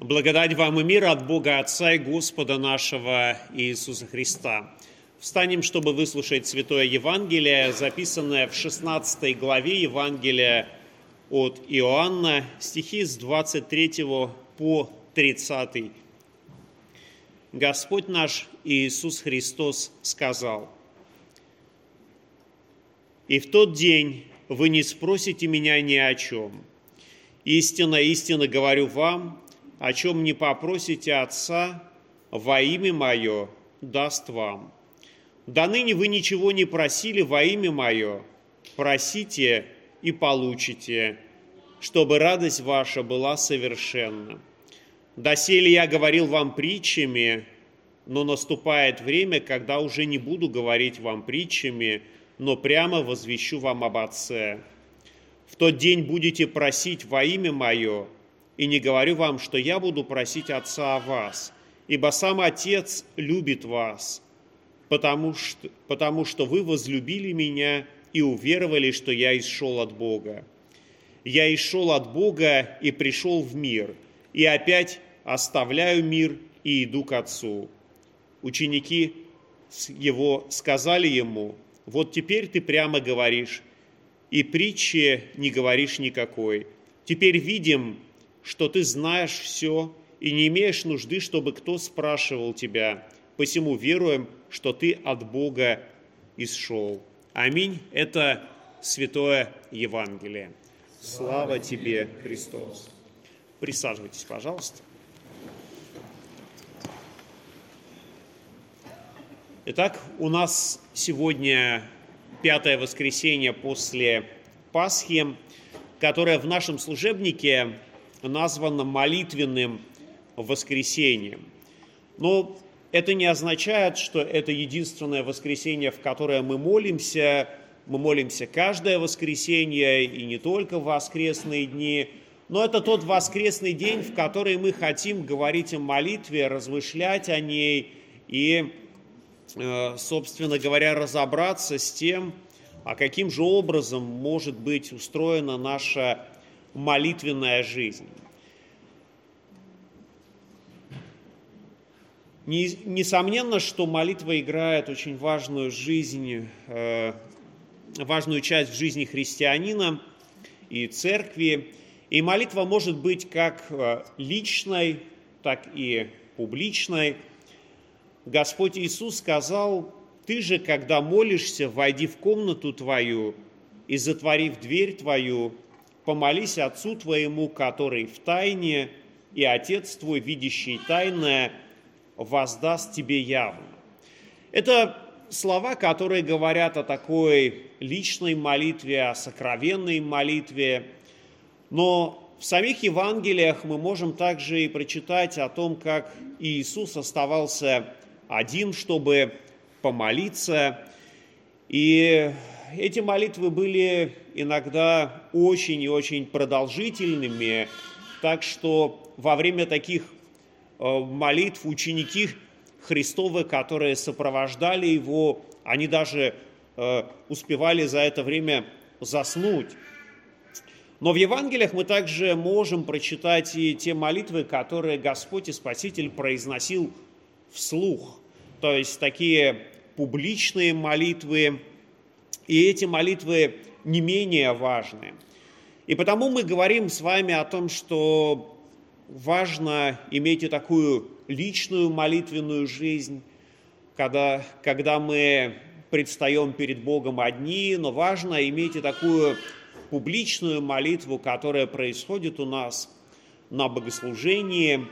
Благодать вам и мир от Бога Отца и Господа нашего Иисуса Христа. Встанем, чтобы выслушать Святое Евангелие, записанное в 16 главе Евангелия от Иоанна, стихи с 23 по 30. Господь наш Иисус Христос сказал, «И в тот день вы не спросите меня ни о чем. Истинно, истинно говорю вам, о чем не попросите Отца во имя Мое, даст вам. До ныне вы ничего не просили во имя Мое, просите и получите, чтобы радость ваша была совершенна. Доселе я говорил вам притчами, но наступает время, когда уже не буду говорить вам притчами, но прямо возвещу вам об Отце. В тот день будете просить во имя Мое, и не говорю вам, что я буду просить Отца о вас, ибо сам Отец любит вас, потому что, потому что вы возлюбили Меня и уверовали, что я исшел от Бога. Я исшел от Бога и пришел в мир, и опять оставляю мир и иду к Отцу. Ученики его сказали ему, вот теперь ты прямо говоришь, и притчи не говоришь никакой. Теперь видим, что ты знаешь все и не имеешь нужды, чтобы кто спрашивал тебя. Посему веруем, что ты от Бога исшел. Аминь. Это Святое Евангелие. Слава тебе, Христос. Присаживайтесь, пожалуйста. Итак, у нас сегодня пятое воскресенье после Пасхи, которое в нашем служебнике названо молитвенным воскресением. Но это не означает, что это единственное воскресенье, в которое мы молимся. Мы молимся каждое воскресенье и не только в воскресные дни, но это тот воскресный день, в который мы хотим говорить о молитве, размышлять о ней и Э, собственно говоря, разобраться с тем, а каким же образом может быть устроена наша молитвенная жизнь. Несомненно, что молитва играет очень важную жизнь, э, важную часть в жизни христианина и церкви. И молитва может быть как э, личной, так и публичной – Господь Иисус сказал, «Ты же, когда молишься, войди в комнату твою и, затворив дверь твою, помолись Отцу твоему, который в тайне, и Отец твой, видящий тайное, воздаст тебе явно». Это слова, которые говорят о такой личной молитве, о сокровенной молитве, но в самих Евангелиях мы можем также и прочитать о том, как Иисус оставался один, чтобы помолиться. И эти молитвы были иногда очень и очень продолжительными, так что во время таких э, молитв ученики Христовы, которые сопровождали его, они даже э, успевали за это время заснуть. Но в Евангелиях мы также можем прочитать и те молитвы, которые Господь и Спаситель произносил вслух, то есть такие публичные молитвы, и эти молитвы не менее важны. И потому мы говорим с вами о том, что важно иметь и такую личную молитвенную жизнь, когда, когда мы предстаем перед Богом одни, но важно иметь и такую публичную молитву, которая происходит у нас на богослужении,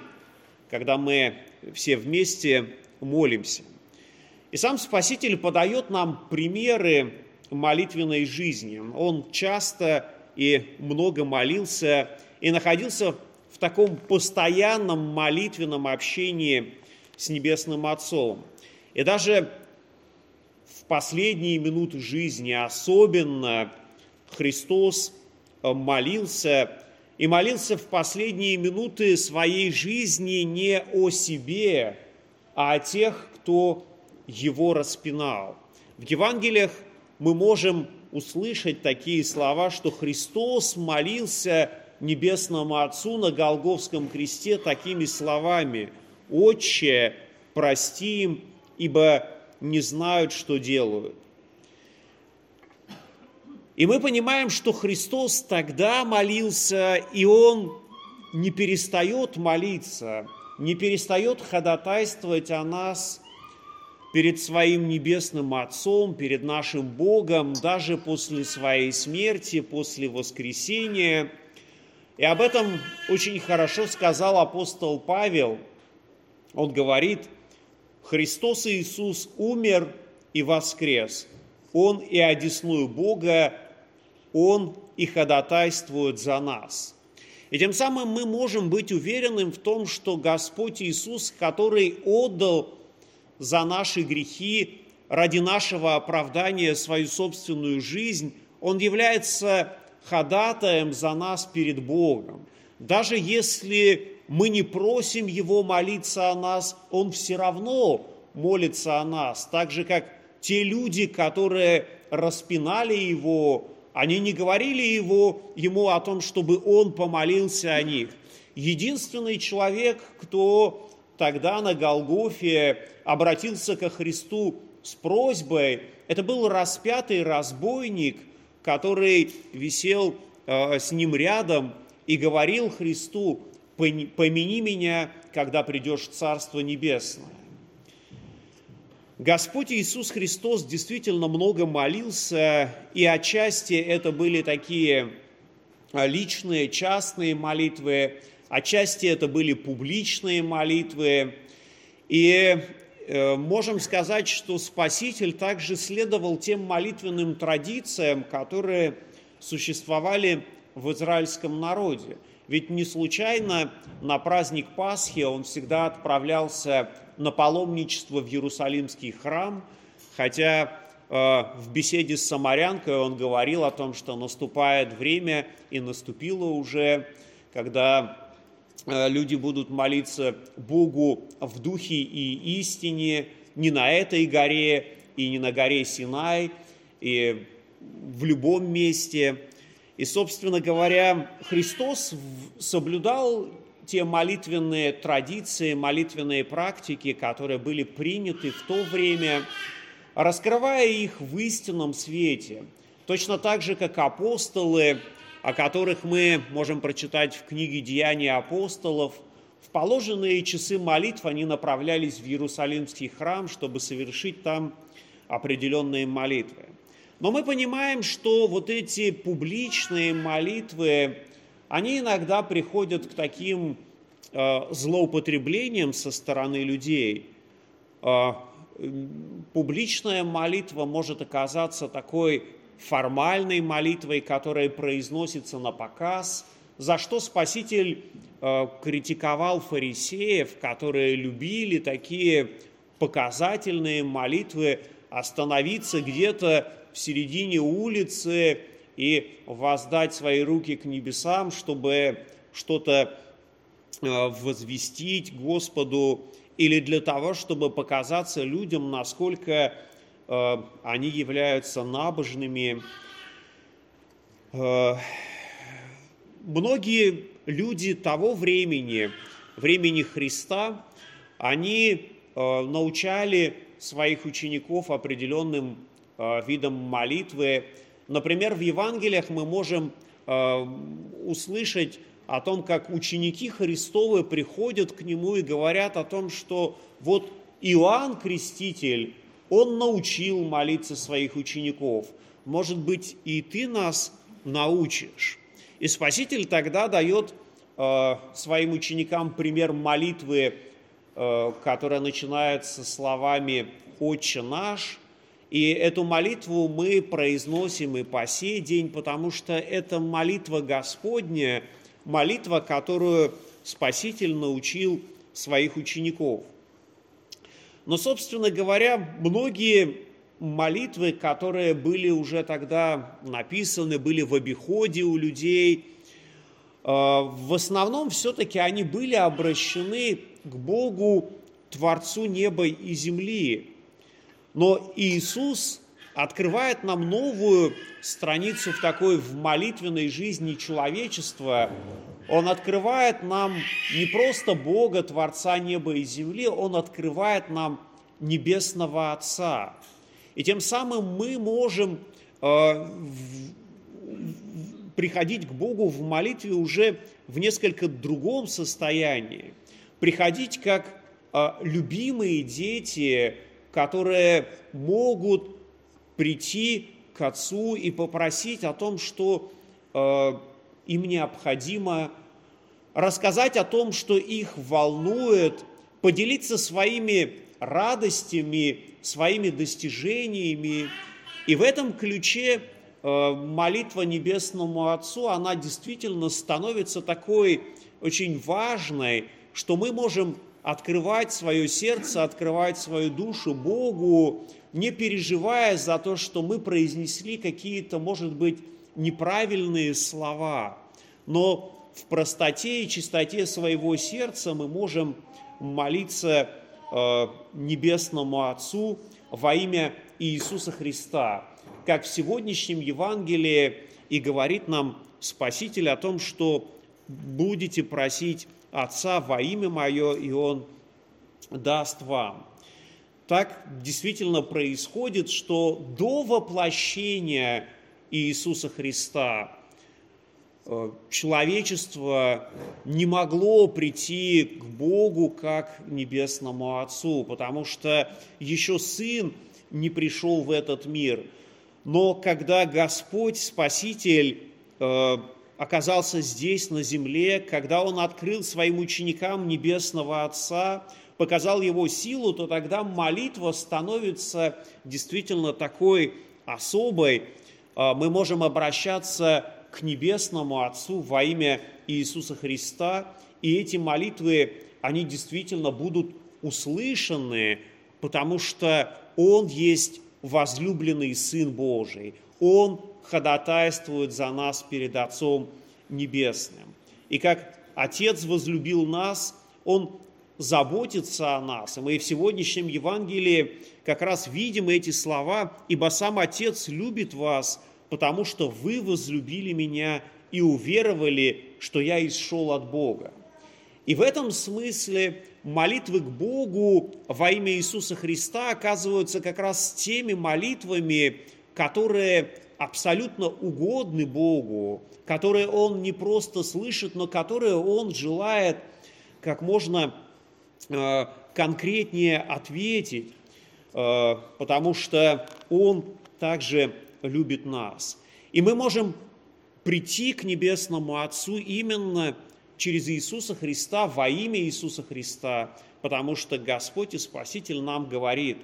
когда мы все вместе молимся. И сам Спаситель подает нам примеры молитвенной жизни. Он часто и много молился и находился в таком постоянном молитвенном общении с Небесным Отцом. И даже в последние минуты жизни особенно Христос молился и молился в последние минуты своей жизни не о себе, а о тех, кто его распинал. В Евангелиях мы можем услышать такие слова, что Христос молился Небесному Отцу на Голговском кресте такими словами «Отче, прости им, ибо не знают, что делают». И мы понимаем, что Христос тогда молился, и Он не перестает молиться, не перестает ходатайствовать о нас перед своим небесным Отцом, перед нашим Богом, даже после своей смерти, после воскресения. И об этом очень хорошо сказал апостол Павел. Он говорит, Христос Иисус умер и воскрес. Он и одесную Бога, Он и ходатайствует за нас – и тем самым мы можем быть уверенным в том, что Господь Иисус, который отдал за наши грехи, ради нашего оправдания свою собственную жизнь, Он является ходатаем за нас перед Богом. Даже если мы не просим Его молиться о нас, Он все равно молится о нас, так же, как те люди, которые распинали Его, они не говорили его, ему о том, чтобы он помолился о них. Единственный человек, кто тогда на Голгофе обратился ко Христу с просьбой, это был распятый разбойник, который висел э, с ним рядом и говорил Христу, помяни меня, когда придешь в Царство Небесное. Господь Иисус Христос действительно много молился, и отчасти это были такие а, личные, частные молитвы, отчасти это были публичные молитвы. И э, можем сказать, что Спаситель также следовал тем молитвенным традициям, которые существовали в израильском народе. Ведь не случайно на праздник Пасхи он всегда отправлялся на паломничество в Иерусалимский храм, хотя э, в беседе с самарянкой он говорил о том, что наступает время и наступило уже, когда э, люди будут молиться Богу в духе и истине не на этой горе и не на горе Синай, и в любом месте. И, собственно говоря, Христос соблюдал те молитвенные традиции, молитвенные практики, которые были приняты в то время, раскрывая их в истинном свете. Точно так же, как апостолы, о которых мы можем прочитать в книге «Деяния апостолов», в положенные часы молитв они направлялись в Иерусалимский храм, чтобы совершить там определенные молитвы. Но мы понимаем, что вот эти публичные молитвы, они иногда приходят к таким э, злоупотреблениям со стороны людей. Э, публичная молитва может оказаться такой формальной молитвой, которая произносится на показ, за что Спаситель э, критиковал фарисеев, которые любили такие показательные молитвы, остановиться где-то в середине улицы и воздать свои руки к небесам, чтобы что-то э, возвестить Господу или для того, чтобы показаться людям, насколько они являются набожными. Э, многие люди того времени, времени Христа, они научали своих учеников определенным видом молитвы, Например, в Евангелиях мы можем э, услышать о том, как ученики Христовы приходят к Нему и говорят о том, что вот Иоанн Креститель, он научил молиться своих учеников. Может быть, и ты нас научишь. И Спаситель тогда дает э, своим ученикам пример молитвы, э, которая начинается словами «Отче наш», и эту молитву мы произносим и по сей день, потому что это молитва Господня, молитва, которую Спаситель научил своих учеников. Но, собственно говоря, многие молитвы, которые были уже тогда написаны, были в обиходе у людей, э, в основном все-таки они были обращены к Богу, Творцу неба и земли. Но Иисус открывает нам новую страницу в такой в молитвенной жизни человечества. Он открывает нам не просто Бога, Творца неба и земли, Он открывает нам Небесного Отца. И тем самым мы можем э, приходить к Богу в молитве уже в несколько другом состоянии. Приходить как э, любимые дети, которые могут прийти к Отцу и попросить о том, что э, им необходимо, рассказать о том, что их волнует, поделиться своими радостями, своими достижениями. И в этом ключе э, молитва Небесному Отцу, она действительно становится такой очень важной, что мы можем открывать свое сердце, открывать свою душу Богу, не переживая за то, что мы произнесли какие-то, может быть, неправильные слова. Но в простоте и чистоте своего сердца мы можем молиться э, Небесному Отцу во имя Иисуса Христа, как в сегодняшнем Евангелии и говорит нам Спаситель о том, что будете просить Отца во имя Мое, и Он даст вам. Так действительно происходит, что до воплощения Иисуса Христа э, человечество не могло прийти к Богу как Небесному Отцу, потому что еще Сын не пришел в этот мир. Но когда Господь, Спаситель, э, оказался здесь, на земле, когда Он открыл своим ученикам Небесного Отца, показал Его силу, то тогда молитва становится действительно такой особой. А, мы можем обращаться к Небесному Отцу во имя Иисуса Христа, и эти молитвы, они действительно будут услышаны, потому что Он есть возлюбленный Сын Божий. Он ходатайствует за нас перед Отцом Небесным. И как Отец возлюбил нас, Он заботится о нас. И мы в сегодняшнем Евангелии как раз видим эти слова, «Ибо сам Отец любит вас, потому что вы возлюбили меня и уверовали, что я исшел от Бога». И в этом смысле молитвы к Богу во имя Иисуса Христа оказываются как раз теми молитвами, которые абсолютно угодны Богу, которые Он не просто слышит, но которые Он желает как можно конкретнее ответить, э, потому что Он также любит нас. И мы можем прийти к Небесному Отцу именно через Иисуса Христа, во имя Иисуса Христа, потому что Господь и Спаситель нам говорит,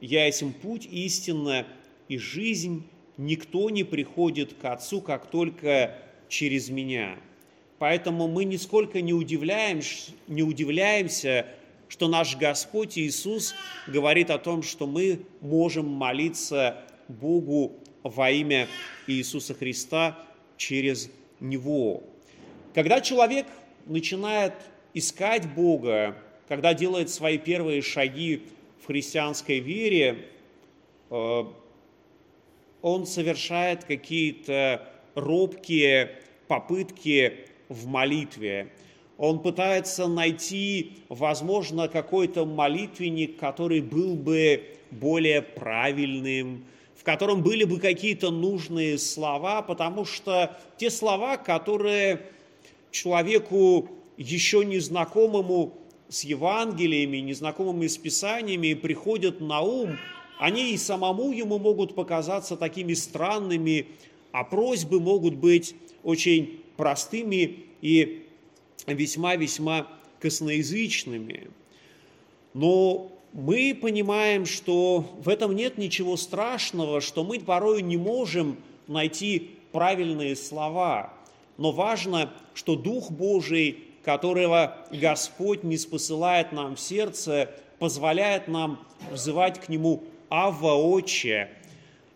«Я есть путь истинная и жизнь, никто не приходит к Отцу, как только через меня. Поэтому мы нисколько не, удивляемся, не удивляемся, что наш Господь Иисус говорит о том, что мы можем молиться Богу во имя Иисуса Христа через Него. Когда человек начинает искать Бога, когда делает свои первые шаги в христианской вере, э, он совершает какие-то робкие попытки в молитве. Он пытается найти, возможно, какой-то молитвенник, который был бы более правильным, в котором были бы какие-то нужные слова, потому что те слова, которые человеку еще незнакомому с Евангелиями, незнакомыми с Писаниями приходят на ум – они и самому ему могут показаться такими странными, а просьбы могут быть очень простыми и весьма-весьма косноязычными. Но мы понимаем, что в этом нет ничего страшного, что мы порой не можем найти правильные слова. Но важно, что Дух Божий, которого Господь не спосылает нам в сердце, позволяет нам взывать к Нему Ава Отче.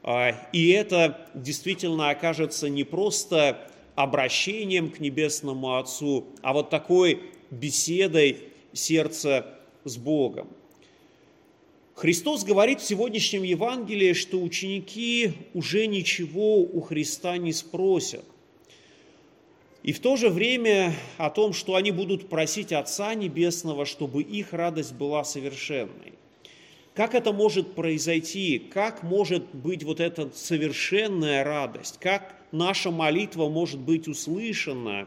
А, и это действительно окажется не просто обращением к Небесному Отцу, а вот такой беседой сердца с Богом. Христос говорит в сегодняшнем Евангелии, что ученики уже ничего у Христа не спросят. И в то же время о том, что они будут просить Отца Небесного, чтобы их радость была совершенной. Как это может произойти? Как может быть вот эта совершенная радость? Как наша молитва может быть услышана?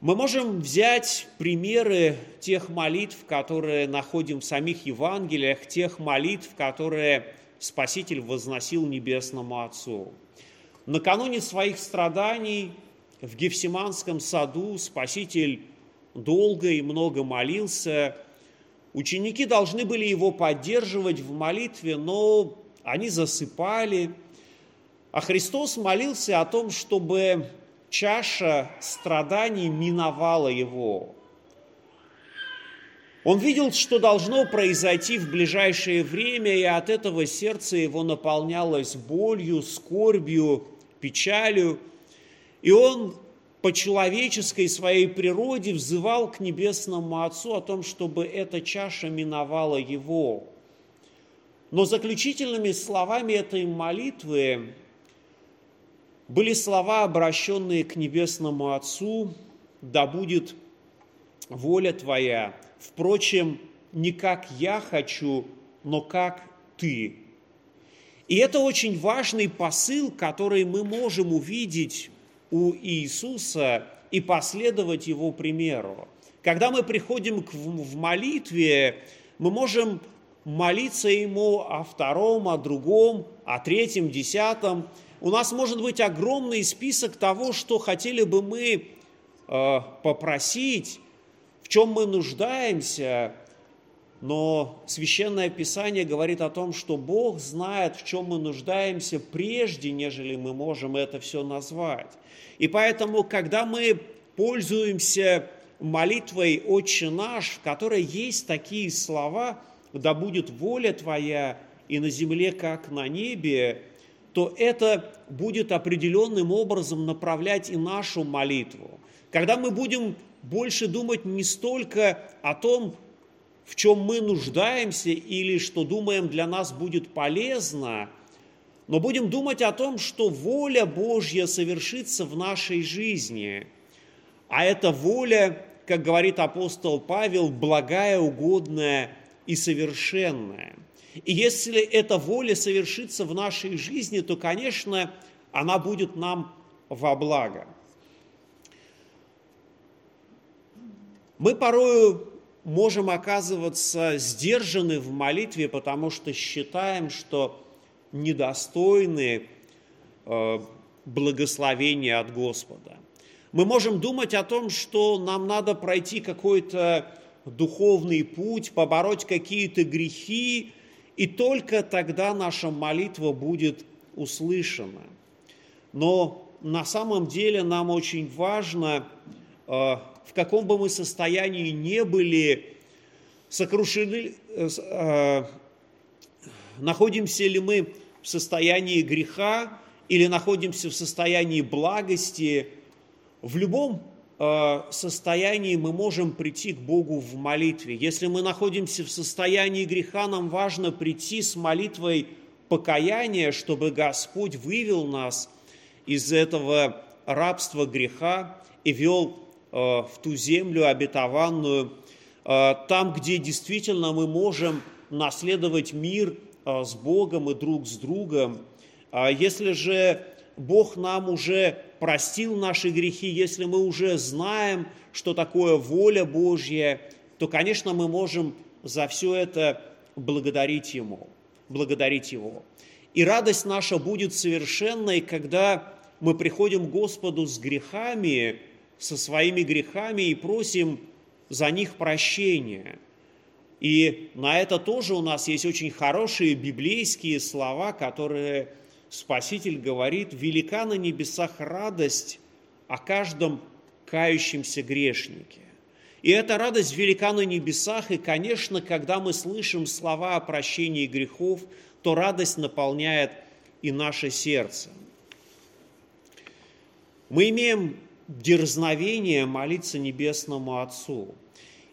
Мы можем взять примеры тех молитв, которые находим в самих Евангелиях, тех молитв, которые Спаситель возносил Небесному Отцу. Накануне своих страданий в Гефсиманском саду Спаситель долго и много молился – Ученики должны были его поддерживать в молитве, но они засыпали. А Христос молился о том, чтобы чаша страданий миновала его. Он видел, что должно произойти в ближайшее время, и от этого сердце его наполнялось болью, скорбью, печалью. И он по человеческой своей природе взывал к Небесному Отцу о том, чтобы эта чаша миновала его. Но заключительными словами этой молитвы были слова, обращенные к Небесному Отцу, «Да будет воля Твоя, впрочем, не как я хочу, но как Ты». И это очень важный посыл, который мы можем увидеть у Иисуса и последовать Его примеру. Когда мы приходим к, в молитве, мы можем молиться Ему о втором, о другом, о третьем, десятом. У нас может быть огромный список того, что хотели бы мы э, попросить, в чем мы нуждаемся, но Священное Писание говорит о том, что Бог знает, в чем мы нуждаемся, прежде, нежели мы можем это все назвать. И поэтому, когда мы пользуемся молитвой «Отче наш», в которой есть такие слова «Да будет воля Твоя и на земле, как на небе», то это будет определенным образом направлять и нашу молитву. Когда мы будем больше думать не столько о том, в чем мы нуждаемся или что думаем для нас будет полезно, но будем думать о том, что воля Божья совершится в нашей жизни. А эта воля, как говорит апостол Павел, благая, угодная и совершенная. И если эта воля совершится в нашей жизни, то, конечно, она будет нам во благо. Мы порою можем оказываться сдержаны в молитве, потому что считаем, что недостойны э, благословения от Господа. Мы можем думать о том, что нам надо пройти какой-то духовный путь, побороть какие-то грехи, и только тогда наша молитва будет услышана. Но на самом деле нам очень важно э, в каком бы мы состоянии не были, сокрушены, э, э, находимся ли мы в состоянии греха или находимся в состоянии благости, в любом э, состоянии мы можем прийти к Богу в молитве. Если мы находимся в состоянии греха, нам важно прийти с молитвой покаяния, чтобы Господь вывел нас из этого рабства греха и вел в ту землю обетованную, э, там, где действительно мы можем наследовать мир э, с Богом и друг с другом. А если же Бог нам уже простил наши грехи, если мы уже знаем, что такое воля Божья, то, конечно, мы можем за все это благодарить Ему, благодарить Его. И радость наша будет совершенной, когда мы приходим к Господу с грехами, со своими грехами и просим за них прощения. И на это тоже у нас есть очень хорошие библейские слова, которые Спаситель говорит, «Велика на небесах радость о каждом кающемся грешнике». И эта радость велика на небесах, и, конечно, когда мы слышим слова о прощении грехов, то радость наполняет и наше сердце. Мы имеем дерзновение молиться Небесному Отцу.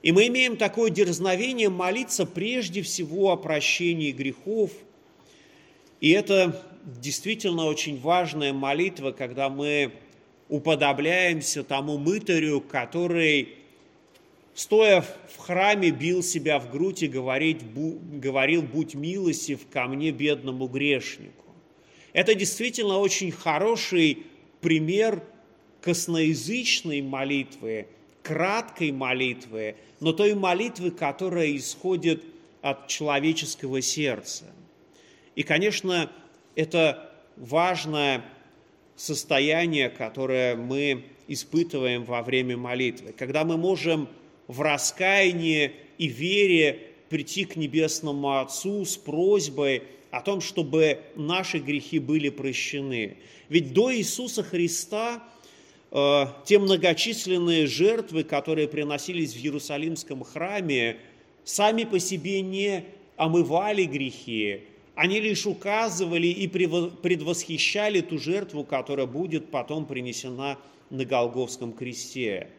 И мы имеем такое дерзновение молиться прежде всего о прощении грехов. И это действительно очень важная молитва, когда мы уподобляемся тому мытарю, который, стоя в храме, бил себя в грудь и говорит, говорил, будь милостив ко мне, бедному грешнику. Это действительно очень хороший пример косноязычной молитвы, краткой молитвы, но той молитвы, которая исходит от человеческого сердца. И, конечно, это важное состояние, которое мы испытываем во время молитвы, когда мы можем в раскаянии и вере прийти к Небесному Отцу с просьбой о том, чтобы наши грехи были прощены. Ведь до Иисуса Христа – Э, те многочисленные жертвы, которые приносились в Иерусалимском храме, сами по себе не омывали грехи, они лишь указывали и предвосхищали ту жертву, которая будет потом принесена на Голговском кресте.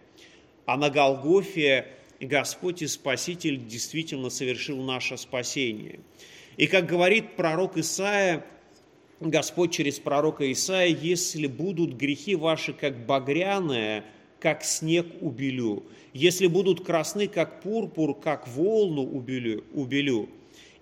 А на Голгофе Господь и Спаситель действительно совершил наше спасение. И как говорит пророк Исаия, Господь через пророка Исаия, если будут грехи ваши как багряные, как снег убелю, если будут красны, как пурпур, как волну убелю, убелю.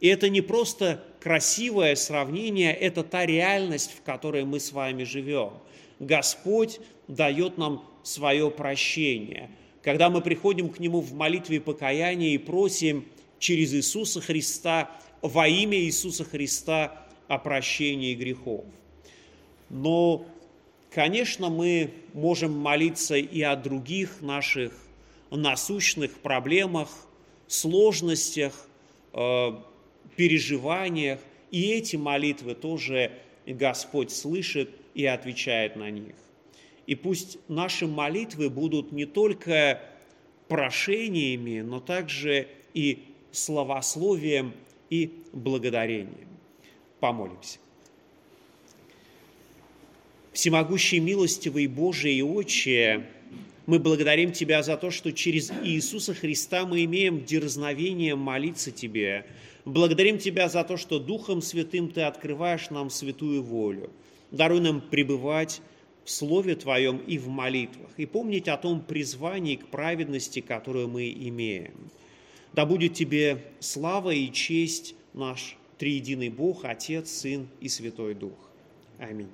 И это не просто красивое сравнение, это та реальность, в которой мы с вами живем. Господь дает нам свое прощение. Когда мы приходим к Нему в молитве покаяния и просим через Иисуса Христа, во имя Иисуса Христа – о прощении грехов. Но, конечно, мы можем молиться и о других наших насущных проблемах, сложностях, э, переживаниях. И эти молитвы тоже Господь слышит и отвечает на них. И пусть наши молитвы будут не только прошениями, но также и словословием и благодарением. Помолимся. Всемогущий, милостивый Божий и Отче, мы благодарим Тебя за то, что через Иисуса Христа мы имеем дерзновение молиться Тебе. Благодарим Тебя за то, что Духом Святым Ты открываешь нам святую волю. Даруй нам пребывать в Слове Твоем и в молитвах, и помнить о том призвании к праведности, которую мы имеем. Да будет Тебе слава и честь наш триединый Бог, Отец, Сын и Святой Дух. Аминь.